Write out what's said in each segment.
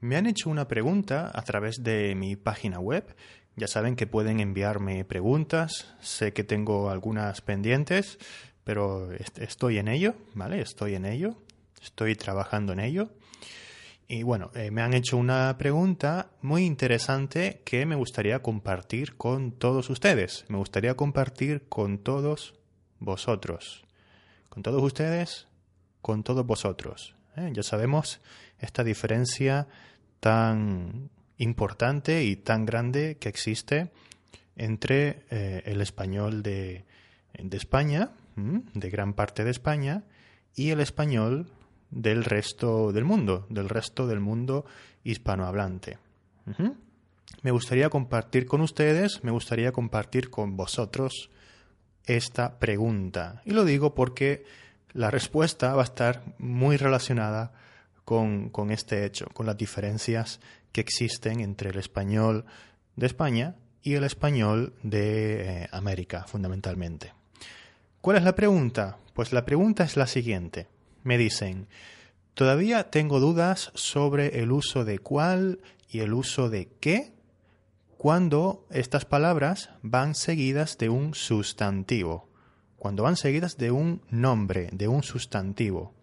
Me han hecho una pregunta a través de mi página web. Ya saben que pueden enviarme preguntas. Sé que tengo algunas pendientes, pero estoy en ello, ¿vale? Estoy en ello. Estoy trabajando en ello. Y bueno, eh, me han hecho una pregunta muy interesante que me gustaría compartir con todos ustedes. Me gustaría compartir con todos vosotros. Con todos ustedes, con todos vosotros. ¿eh? Ya sabemos esta diferencia tan importante y tan grande que existe entre eh, el español de, de España, de gran parte de España, y el español del resto del mundo, del resto del mundo hispanohablante. Me gustaría compartir con ustedes, me gustaría compartir con vosotros esta pregunta. Y lo digo porque la respuesta va a estar muy relacionada con, este hecho, con las diferencias que existen entre el español de España y el español de eh, América, fundamentalmente. ¿Cuál es la pregunta? Pues la pregunta es la siguiente me dicen, todavía tengo dudas sobre el uso de cuál y el uso de qué cuando estas palabras van seguidas de un sustantivo, cuando van seguidas de un nombre, de un sustantivo.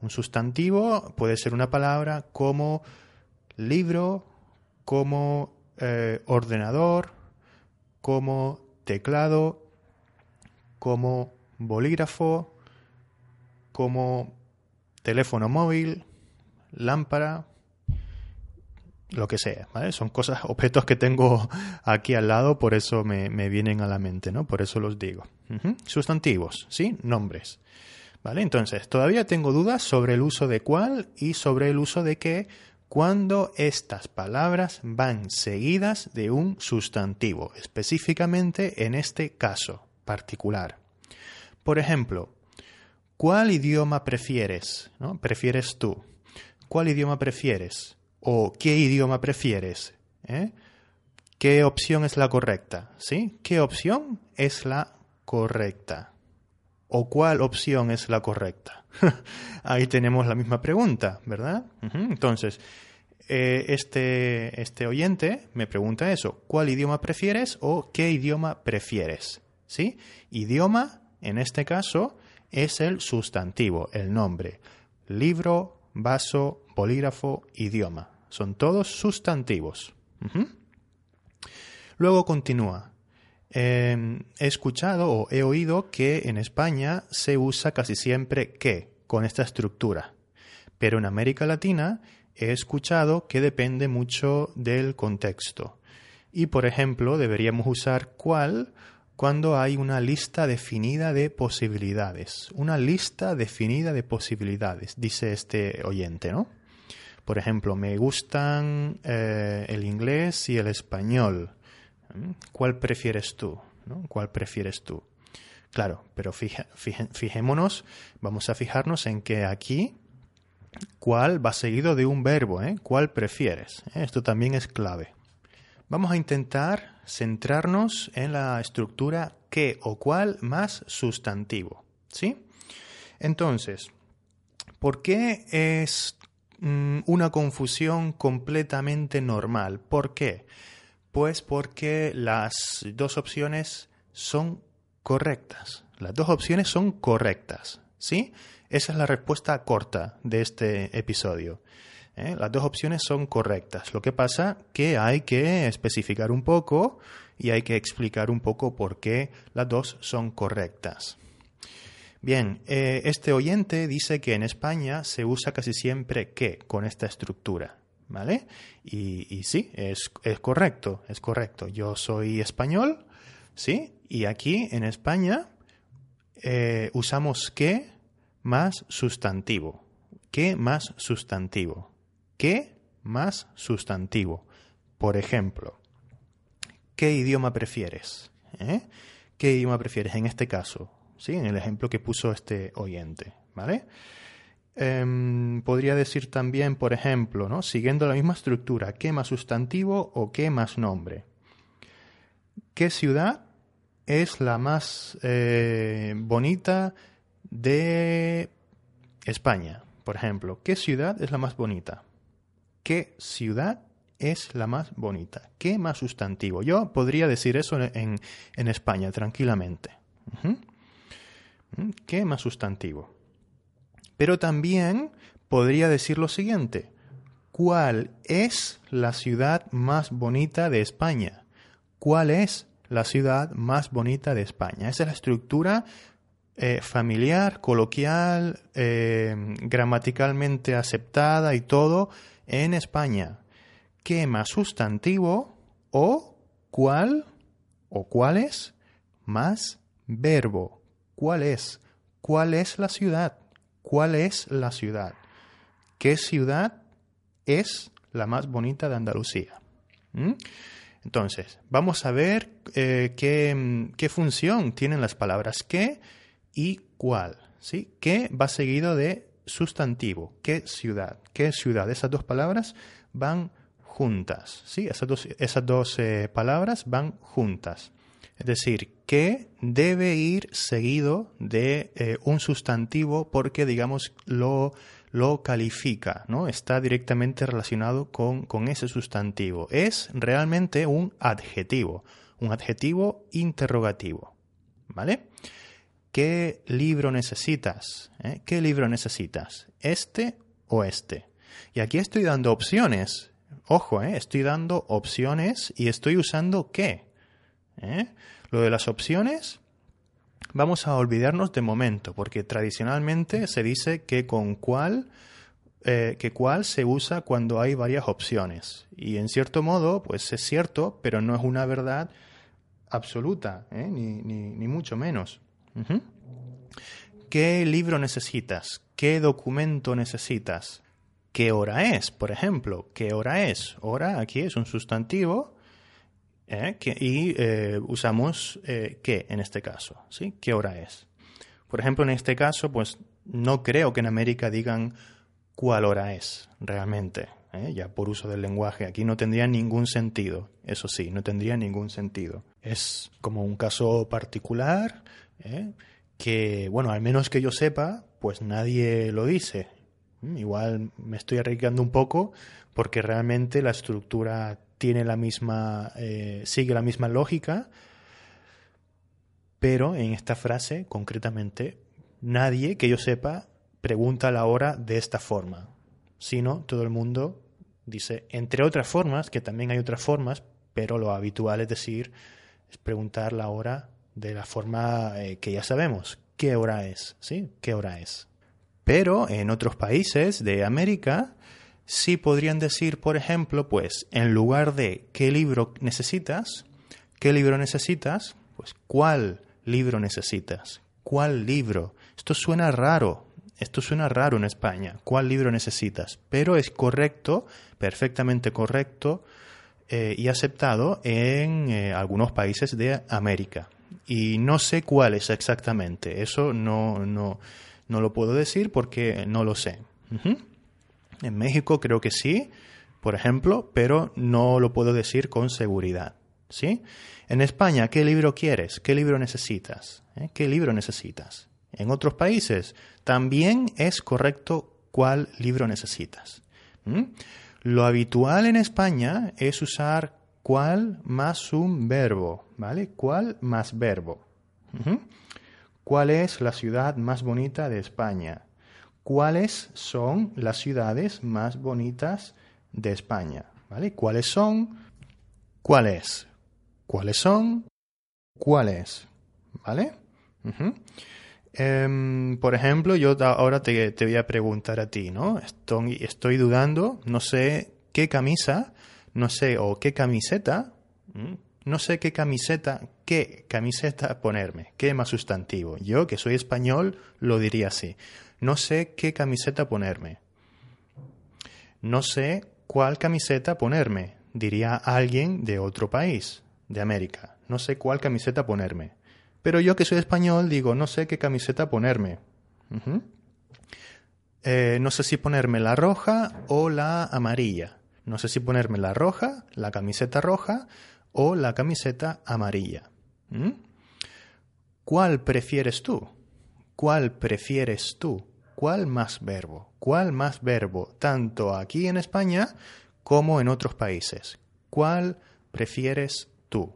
Un sustantivo puede ser una palabra como libro, como eh, ordenador, como teclado, como bolígrafo, como teléfono móvil, lámpara, lo que sea, ¿vale? Son cosas, objetos que tengo aquí al lado, por eso me, vienen a la mente, ¿no? Por eso los digo. Sustantivos, ¿sí? Nombres. ¿Vale? Entonces, todavía tengo dudas sobre el uso de cuál y sobre el uso de qué cuando estas palabras van seguidas de un sustantivo, específicamente en este caso particular. Por ejemplo, ¿Cuál idioma prefieres? ¿No? ¿Prefieres tú? ¿Cuál idioma prefieres? ¿O qué idioma prefieres? ¿Eh? ¿Qué opción es la correcta? ¿Sí? ¿Qué opción es la correcta? ¿O cuál opción es la correcta? Ahí tenemos la misma pregunta, ¿verdad? Entonces, eh, este, este oyente me pregunta eso. ¿Cuál idioma prefieres o qué idioma prefieres? ¿Sí? Idioma, en este caso, es el sustantivo, el nombre. Libro, vaso, polígrafo, idioma. Son todos sustantivos. Luego continúa. Em, he escuchado o he oído que en España se usa casi siempre que con esta estructura. Pero en América Latina he escuchado que depende mucho del contexto. Y por ejemplo, deberíamos usar cuál cuando hay una lista definida de posibilidades. Una lista definida de posibilidades, dice este oyente, ¿no? Por ejemplo, me gustan eh, el inglés y el español. ¿Cuál prefieres tú? ¿Cuál prefieres tú? Claro, pero fijémonos, vamos a fijarnos en que aquí, ¿cuál va seguido de un verbo? ¿eh? ¿Cuál prefieres? Esto también es clave. Vamos a intentar centrarnos en la estructura qué o cuál más sustantivo. ¿Sí? Entonces, ¿por qué es mm, una confusión completamente normal? ¿Por qué? Pues porque las dos opciones son correctas. Las dos opciones son correctas. ¿Sí? Esa es la respuesta corta de este episodio. ¿eh? Las dos opciones son correctas. Lo que pasa que hay que especificar un poco y hay que explicar un poco por qué las dos son correctas. Bien, eh, este oyente dice que en España se usa casi siempre que con esta estructura. ¿Vale? Y, sí, es, correcto, es correcto. Yo soy español, ¿sí? Y aquí en España eh, usamos que más sustantivo. Que más sustantivo. ¿Qué más sustantivo? Por ejemplo, ¿qué idioma prefieres? ¿Eh? ¿Qué idioma prefieres en este caso? ¿Sí? En el ejemplo que puso este oyente, ¿vale? Em, podría decir también, por ejemplo, siguiendo la misma estructura, ¿qué más sustantivo o qué más nombre? ¿Qué ciudad es la más eh, bonita de España? Por ejemplo, ¿qué ciudad es la más bonita? ¿Qué ciudad es la más bonita? ¿Qué más sustantivo? Yo podría decir eso en, en España tranquilamente. ¿Mm? ¿Qué más sustantivo? Pero también podría decir lo siguiente. ¿Cuál es la ciudad más bonita de España? ¿Cuál es la ciudad más bonita de España? Esa es la estructura eh, familiar, coloquial, eh, gramaticalmente aceptada y todo en España. ¿Qué más sustantivo o cuál o cuál es más verbo? ¿Cuál es? ¿Cuál es la ciudad? ¿Cuál es la ciudad? ¿Qué ciudad es la más bonita de Andalucía? ¿Mm? Entonces, vamos a ver eh, qué, qué, función tienen las palabras qué y cuál. ¿sí? ¿Qué va seguido de sustantivo? ¿Qué ciudad? ¿Qué ciudad? Esas dos palabras van juntas. ¿sí? Esas dos, esas dos eh, palabras van juntas. Es decir, que debe ir seguido de eh, un sustantivo porque, digamos, lo, lo califica, ¿no? Está directamente relacionado con, con ese sustantivo. Es realmente un adjetivo, un adjetivo interrogativo. ¿Vale? ¿Qué libro necesitas? ¿Eh? ¿Qué libro necesitas? ¿Este o este? Y aquí estoy dando opciones. Ojo, ¿eh? estoy dando opciones y estoy usando qué. Lo de las opciones, vamos a olvidarnos de momento, porque tradicionalmente se dice que con cuál, eh, que cuál se usa cuando hay varias opciones. Y en cierto modo, pues es cierto, pero no es una verdad absoluta, ¿eh? ni, ni, mucho menos. ¿Qué libro necesitas? ¿Qué documento necesitas? ¿Qué hora es? Por ejemplo, ¿qué hora es? Hora aquí es un sustantivo ¿eh? y eh, usamos eh, qué en este caso, ¿sí? ¿Qué hora es? Por ejemplo, en este caso, pues no creo que en América digan cuál hora es realmente, ya por uso del lenguaje. Aquí no tendría ningún sentido, eso sí, no tendría ningún sentido. Es como un caso particular que, bueno, al menos que yo sepa, pues nadie lo dice. Mm, igual me estoy arriesgando un poco porque realmente la estructura tiene la misma, eh, sigue la misma lógica, pero en esta frase concretamente nadie que yo sepa pregunta la hora de esta forma, sino todo el mundo dice, entre otras formas, que también hay otras formas, pero lo habitual es decir, es preguntar la hora de la forma eh, que ya sabemos, qué hora es, ¿sí? ¿Qué hora es? Pero en otros países de América sí podrían decir, por ejemplo, pues en lugar de qué libro necesitas, qué libro necesitas, pues cuál libro necesitas, cuál libro. Esto suena raro, esto suena raro en España, cuál libro necesitas, pero es correcto, perfectamente correcto eh, y aceptado en eh, algunos países de América. Y no sé cuál es exactamente, eso no, no, no lo puedo decir porque no lo sé. En México creo que sí, por ejemplo, pero no lo puedo decir con seguridad. ¿Sí? En España, ¿qué libro quieres? ¿Qué libro necesitas? ¿Eh? ¿Qué libro necesitas? En otros países también es correcto cuál libro necesitas. Lo habitual en España es usar cuál más un verbo, ¿vale? ¿Cuál más verbo? ¿Cuál es la ciudad más bonita de España? Cuáles son las ciudades más bonitas de España. ¿Vale? ¿Cuáles son? ¿Cuáles? ¿Cuáles son? ¿Cuáles? ¿Vale? Em, por ejemplo, yo ahora te, voy a preguntar a ti, ¿no? Estoy, estoy dudando, no sé qué camisa, no sé, o qué camiseta, no sé qué camiseta, qué camiseta ponerme, qué más sustantivo. Yo, que soy español, lo diría así. No sé qué camiseta ponerme. No sé cuál camiseta ponerme, diría alguien de otro país, de América. No sé cuál camiseta ponerme. Pero yo que soy español digo, no sé qué camiseta ponerme. Eh, no sé si ponerme la roja o la amarilla. No sé si ponerme la roja, la camiseta roja o la camiseta amarilla. ¿Mm? ¿Cuál prefieres tú? ¿Cuál prefieres tú? ¿Cuál más verbo? ¿Cuál más verbo? Tanto aquí en España como en otros países. ¿Cuál prefieres tú?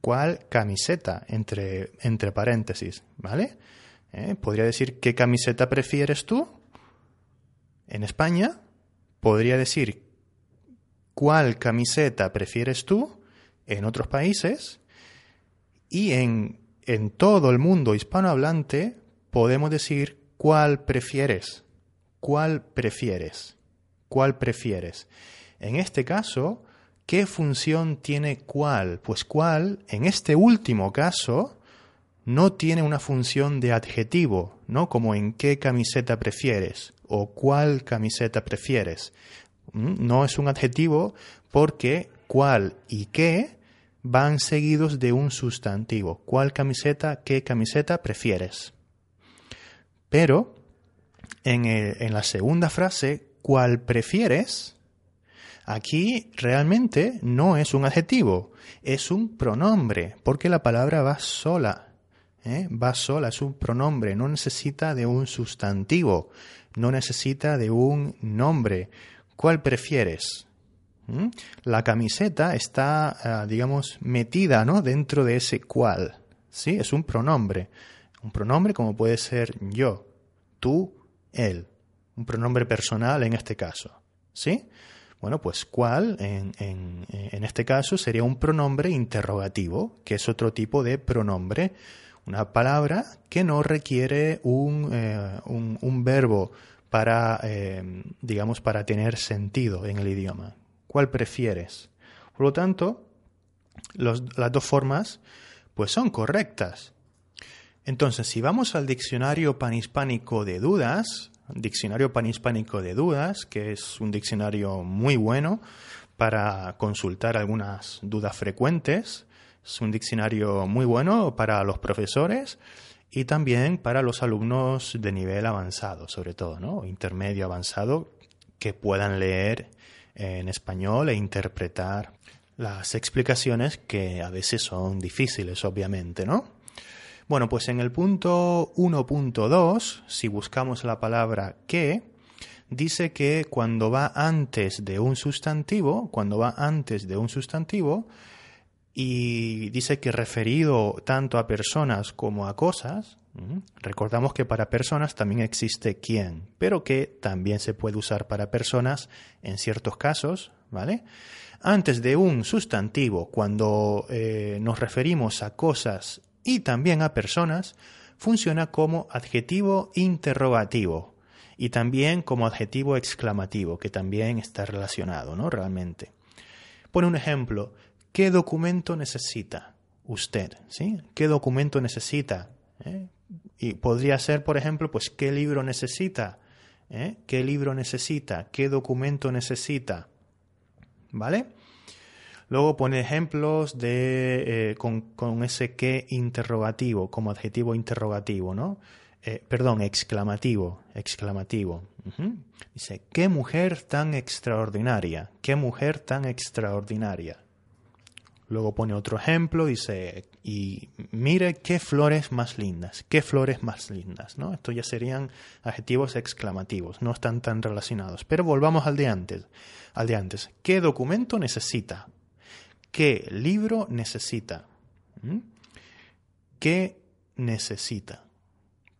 ¿Cuál camiseta? Entre, entre paréntesis, ¿vale? ¿Eh? Podría decir, ¿qué camiseta prefieres tú? En España, podría decir, ¿cuál camiseta prefieres tú? En otros países. Y en, en todo el mundo hispanohablante, podemos decir, ¿cuál prefieres? ¿Cuál prefieres? ¿Cuál prefieres? En este caso, ¿qué función tiene cuál? Pues cuál, en este último caso, no tiene una función de adjetivo, ¿no? Como en qué camiseta prefieres o cuál camiseta prefieres. ¿Mm? No es un adjetivo porque cuál y qué van seguidos de un sustantivo. ¿Cuál camiseta, qué camiseta prefieres? Pero en, la segunda frase, ¿cuál prefieres? Aquí realmente no es un adjetivo, es un pronombre, porque la palabra va sola. ¿eh? Va sola, es un pronombre, no necesita de un sustantivo, no necesita de un nombre. ¿Cuál prefieres? ¿Mm? La camiseta está, ah, digamos, metida ¿no? dentro de ese cuál. ¿sí? Es un pronombre. Un pronombre como puede ser yo, tú, él. Un pronombre personal en este caso. ¿Sí? Bueno, pues cuál en, en, este caso sería un pronombre interrogativo, que es otro tipo de pronombre, una palabra que no requiere un, eh, un, verbo para, eh, digamos, para tener sentido en el idioma. ¿Cuál prefieres? Por lo tanto, las dos formas pues son correctas. Entonces, si vamos al diccionario panhispánico de dudas, diccionario panhispánico de dudas, que es un diccionario muy bueno para consultar algunas dudas frecuentes, es un diccionario muy bueno para los profesores y también para los alumnos de nivel avanzado, sobre todo, ¿no? Intermedio avanzado, que puedan leer en español e interpretar las explicaciones que a veces son difíciles, obviamente, ¿no? Bueno, pues en el punto 1.2, si buscamos la palabra que, dice que cuando va antes de un sustantivo, cuando va antes de un sustantivo, y dice que referido tanto a personas como a cosas, recordamos que para personas también existe quién, pero que también se puede usar para personas en ciertos casos, ¿vale? Antes de un sustantivo, cuando eh, nos referimos a cosas y también a personas, funciona como adjetivo interrogativo y también como adjetivo exclamativo, que también está relacionado, ¿no? Realmente. Pone un ejemplo. ¿Qué documento necesita usted? ¿Sí? ¿Qué documento necesita? ¿Eh? Y podría ser, por ejemplo, pues, ¿qué libro necesita? ¿Eh? ¿Qué libro necesita? ¿Qué documento necesita? ¿Vale? Luego pone ejemplos de, eh, con, ese qué interrogativo, como adjetivo interrogativo, ¿no? Eh, perdón, exclamativo, exclamativo. Dice, qué mujer tan extraordinaria, qué mujer tan extraordinaria. Luego pone otro ejemplo, dice, y mire qué flores más lindas, qué flores más lindas, ¿no? Esto ya serían adjetivos exclamativos, no están tan relacionados. Pero volvamos al de antes, al de antes. ¿Qué documento necesita? ¿Qué libro necesita? ¿Mm? ¿Qué necesita?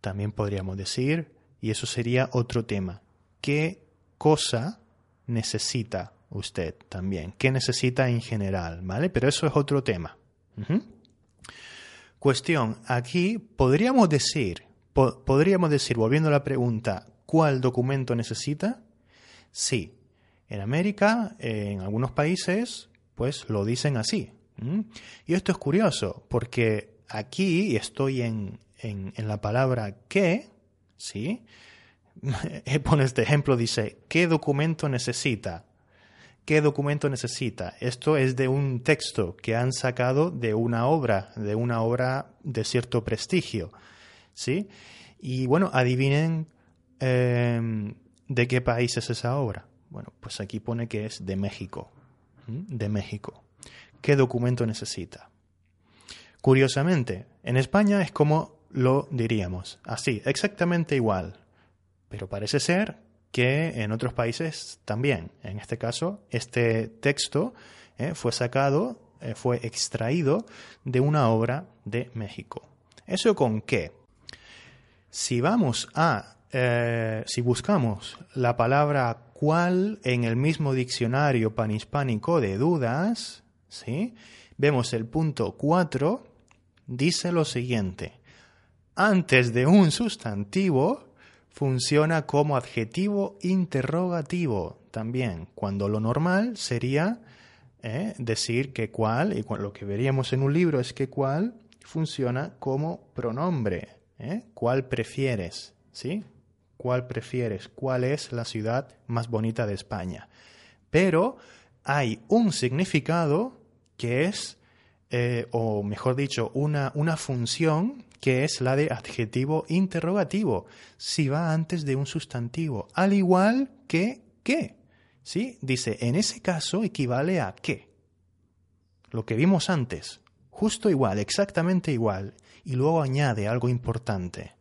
También podríamos decir, y eso sería otro tema, ¿qué cosa necesita usted también? ¿Qué necesita en general? ¿Vale? Pero eso es otro tema. Cuestión, aquí podríamos decir, podríamos decir, volviendo a la pregunta, ¿cuál documento necesita? Sí. En América, en algunos países, pues lo dicen así. Y esto es curioso, porque aquí estoy en, en, la palabra que, ¿sí? Pone este ejemplo, dice, ¿qué documento necesita? ¿Qué documento necesita? Esto es de un texto que han sacado de una obra, de una obra de cierto prestigio, ¿sí? Y bueno, adivinen em, de qué país es esa obra. Bueno, pues aquí pone que es de México de México. ¿Qué documento necesita? Curiosamente, en España es como lo diríamos, así, exactamente igual. pero parece ser que en otros países también. En este caso, este texto eh, fue sacado, eh, fue extraído de una obra de México. ¿Eso con qué? Si vamos a, eh, si buscamos la palabra cuál en el mismo diccionario panhispánico de dudas, ¿sí? vemos el punto 4, dice lo siguiente. Antes de un sustantivo funciona como adjetivo interrogativo también, cuando lo normal sería ¿eh? decir que cuál, y lo que veríamos en un libro es que cuál funciona como pronombre. ¿eh? ¿Cuál prefieres? ¿Sí? ¿Cuál prefieres? ¿Cuál es la ciudad más bonita de España? Pero hay un significado que es, eh, o mejor dicho, una, una función que es la de adjetivo interrogativo, si va antes de un sustantivo, al igual que qué. ¿Sí? Dice, en ese caso equivale a qué. Lo que vimos antes, justo igual, exactamente igual, y luego añade algo importante.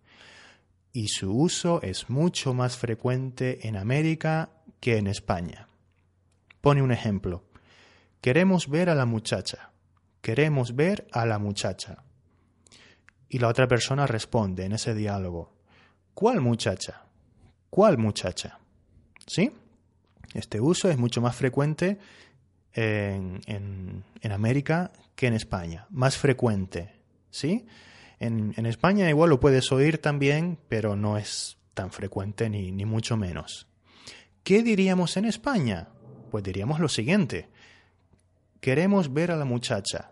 Y su uso es mucho más frecuente en América que en España. Pone un ejemplo. Queremos ver a la muchacha. Queremos ver a la muchacha. Y la otra persona responde en ese diálogo, ¿cuál muchacha? ¿Cuál muchacha? ¿Sí? Este uso es mucho más frecuente en, en, América que en España, más frecuente, ¿sí? En, en, España igual lo puedes oír también, pero no es tan frecuente ni, ni mucho menos. ¿Qué diríamos en España? Pues diríamos lo siguiente. Queremos ver a la muchacha.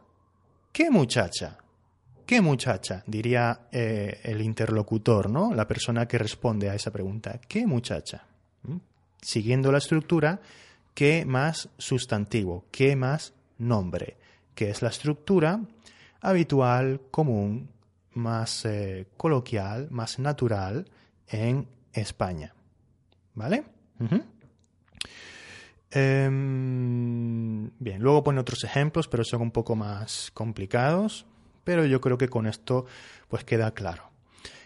¿Qué muchacha? ¿Qué muchacha? diría eh, el interlocutor, ¿no? La persona que responde a esa pregunta. ¿Qué muchacha? ¿Mm? Siguiendo la estructura, ¿qué más sustantivo? ¿Qué más nombre? Que es la estructura habitual, común, más eh, coloquial, más natural en España. ¿Vale? Em, bien, luego pone otros ejemplos, pero son un poco más complicados pero yo creo que con esto pues queda claro.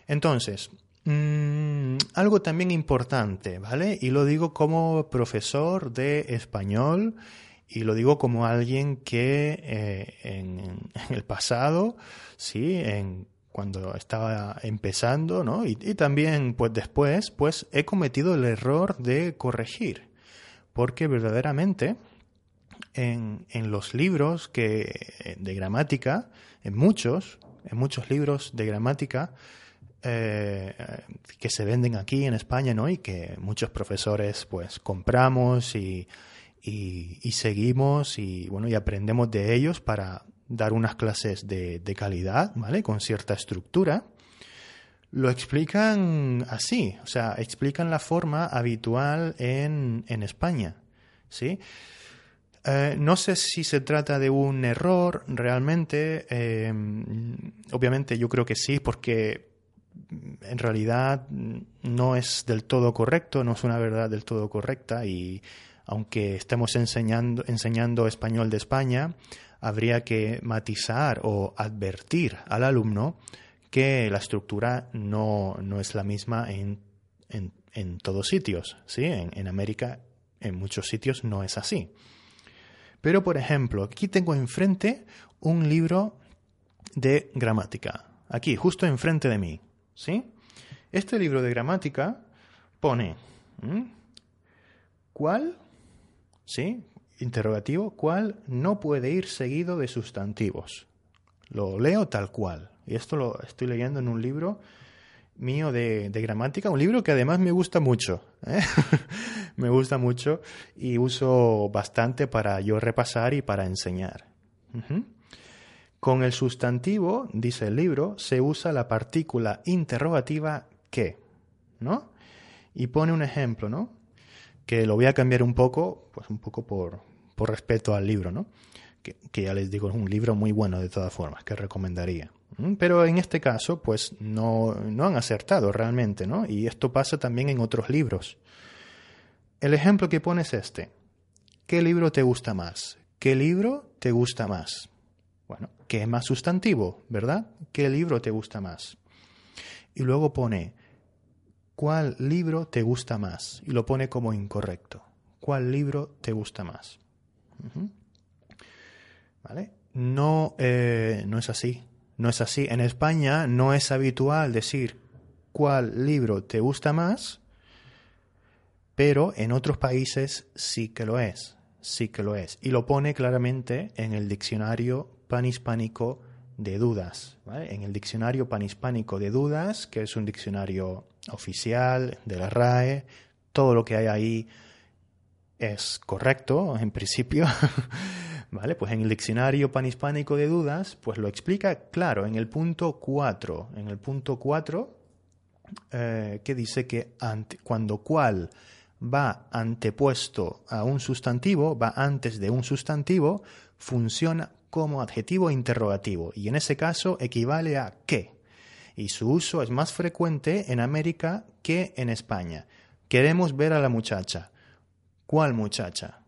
Entonces, mm, algo también importante, ¿vale? Y lo digo como profesor de español y lo digo como alguien que eh, en, el pasado, sí, en cuando estaba empezando, ¿no? Y, y, también, pues después, pues he cometido el error de corregir, porque verdaderamente en, en los libros que, de gramática, en muchos, en muchos libros de gramática eh, que se venden aquí en España, ¿no? Y que muchos profesores, pues, compramos y, y, seguimos y, bueno, y aprendemos de ellos para dar unas clases de, de calidad, ¿vale? Con cierta estructura lo explican así, o sea, explican la forma habitual en, en España, ¿sí? Eh, no sé si se trata de un error realmente. Eh, obviamente yo creo que sí, porque en realidad no es del todo correcto, no es una verdad del todo correcta y aunque estemos enseñando, enseñando español de España, habría que matizar o advertir al alumno que la estructura no, no es la misma en, en, en todos sitios. ¿sí? En, América, en muchos sitios, no es así. Pero, por ejemplo, aquí tengo enfrente un libro de gramática. Aquí, justo enfrente de mí. ¿Sí? Este libro de gramática pone ¿cuál? ¿Sí? Interrogativo, ¿cuál no puede ir seguido de sustantivos? Lo leo tal cual. Y esto lo estoy leyendo en un libro mío de, gramática, un libro que además me gusta mucho. ¿eh? me gusta mucho y uso bastante para yo repasar y para enseñar. Con el sustantivo, dice el libro, se usa la partícula interrogativa que, ¿no? Y pone un ejemplo, ¿no? Que lo voy a cambiar un poco, pues un poco por, por respeto al libro, ¿no? Que, que ya les digo, es un libro muy bueno de todas formas, que recomendaría. Mm, pero en este caso, pues no, no han acertado realmente, ¿no? Y esto pasa también en otros libros. El ejemplo que pone es este. ¿Qué libro te gusta más? ¿Qué libro te gusta más? Bueno, ¿qué es más sustantivo, verdad? ¿Qué libro te gusta más? Y luego pone, ¿cuál libro te gusta más? Y lo pone como incorrecto. ¿Cuál libro te gusta más? ¿Vale? No, eh, no es así. No es así. En España no es habitual decir cuál libro te gusta más, pero en otros países sí que lo es. Sí que lo es. Y lo pone claramente en el diccionario panhispánico de dudas. En el diccionario panhispánico de dudas, que es un diccionario oficial de la RAE, todo lo que hay ahí es correcto en principio. ¿Vale? Pues en el diccionario panhispánico de dudas, pues lo explica claro en el punto 4. En el punto 4, eh, que dice que cuando cual va antepuesto a un sustantivo, va antes de un sustantivo, funciona como adjetivo interrogativo y en ese caso equivale a qué. Y su uso es más frecuente en América que en España. Queremos ver a la muchacha. ¿Cuál muchacha?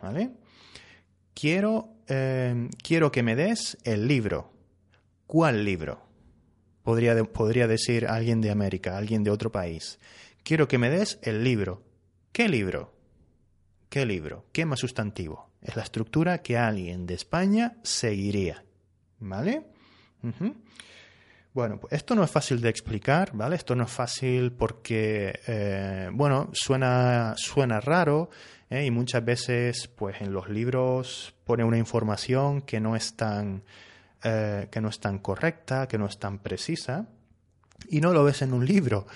¿Vale? Quiero, eh, quiero que me des el libro. ¿Cuál libro? Podría, podría decir alguien de América, alguien de otro país. Quiero que me des el libro. ¿Qué libro? ¿Qué libro? ¿Qué más sustantivo? Es la estructura que alguien de España seguiría. ¿Vale? Bueno, pues esto no es fácil de explicar, ¿vale? Esto no es fácil porque, eh, bueno, suena, suena raro ¿eh? y muchas veces, pues en los libros pone una información que no es tan, eh, que no es tan correcta, que no es tan precisa y no lo ves en un libro,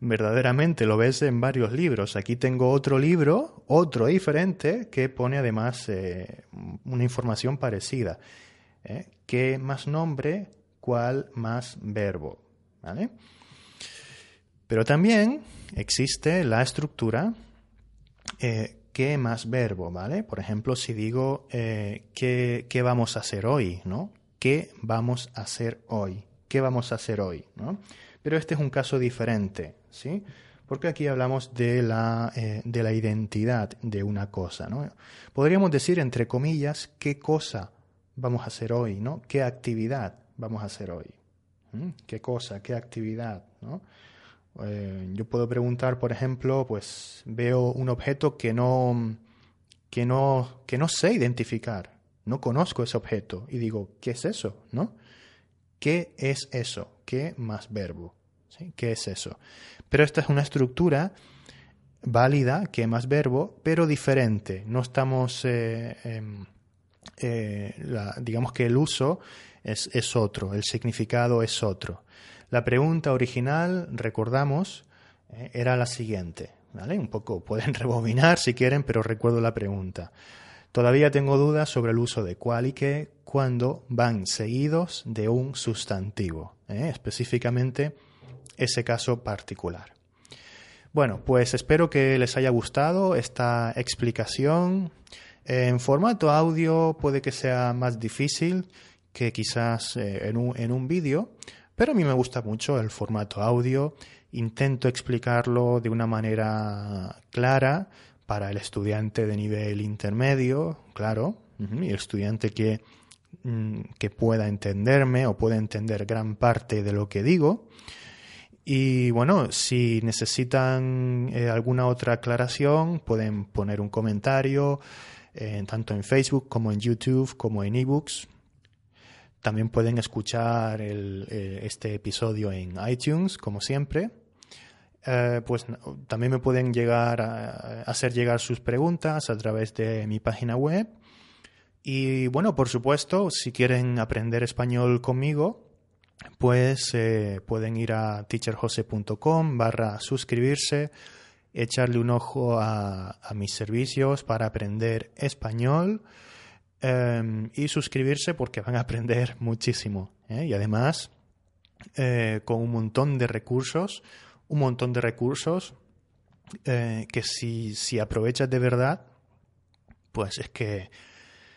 verdaderamente lo ves en varios libros. Aquí tengo otro libro, otro diferente, que pone además una información parecida. ¿Qué más nombre? ¿Cuál más verbo? ¿Vale? Pero también existe la estructura eh, ¿qué más verbo? ¿Vale? Por ejemplo, si digo ¿qué, ¿qué, vamos a hacer hoy? ¿no? ¿Qué vamos a hacer hoy? ¿Qué vamos a hacer hoy? ¿no? Pero este es un caso diferente, ¿sí? Porque aquí hablamos de la, eh, de la identidad de una cosa, ¿no? Podríamos decir, entre comillas, qué cosa vamos a hacer hoy, ¿no? ¿Qué actividad vamos a hacer hoy? ¿Mm? ¿Qué cosa? ¿Qué actividad? ¿no? Eh, yo puedo preguntar, por ejemplo, pues veo un objeto que no, que no, que no sé identificar, no conozco ese objeto y digo, ¿qué es eso? ¿No? ¿Qué es eso? ¿Qué más verbo? ¿Qué es eso? Pero esta es una estructura válida, ¿qué más verbo, pero diferente. No estamos, eh, em, eh, digamos que el uso es, es, otro, el significado es otro. La pregunta original, recordamos, eh, era la siguiente. ¿vale? Un poco pueden rebobinar si quieren, pero recuerdo la pregunta. Todavía tengo dudas sobre el uso de cual y qué cuando van seguidos de un sustantivo, ¿eh? específicamente ese caso particular. Bueno, pues espero que les haya gustado esta explicación. En formato audio puede que sea más difícil que quizás eh, en un, en un vídeo, pero a mí me gusta mucho el formato audio. Intento explicarlo de una manera clara para el estudiante de nivel intermedio, claro, y el estudiante que, mm, que pueda entenderme o pueda entender gran parte de lo que digo. Y bueno, si necesitan eh, alguna otra aclaración, pueden poner un comentario eh, tanto en Facebook como en YouTube como en ebooks. También pueden escuchar eh, este episodio en iTunes, como siempre. Eh, pues también me pueden llegar a, hacer llegar sus preguntas a través de mi página web. Y bueno, por supuesto, si quieren aprender español conmigo, pues eh, pueden ir a teacherjose.com barra suscribirse, echarle un ojo a, mis servicios para aprender español em, y suscribirse porque van a aprender muchísimo. ¿eh? Y además, con un montón de recursos un montón de recursos eh, que si, si aprovechas de verdad, pues es que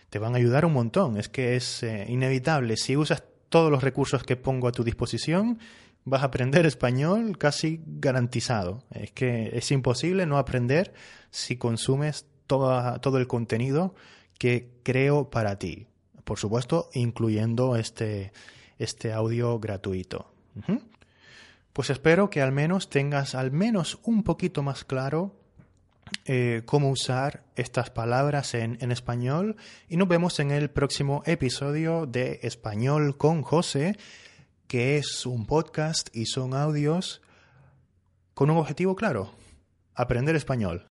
te van a ayudar un montón. Es que es eh, inevitable. Si usas todos los recursos que pongo a tu disposición, vas a aprender español casi garantizado. Es que es imposible no aprender si consumes todo el contenido que creo para ti. Por supuesto, incluyendo este, este audio gratuito. Pues espero que al menos tengas al menos un poquito más claro eh, cómo usar estas palabras en, en, español y nos vemos en el próximo episodio de Español con José, que es un podcast y son audios con un objetivo claro, aprender español.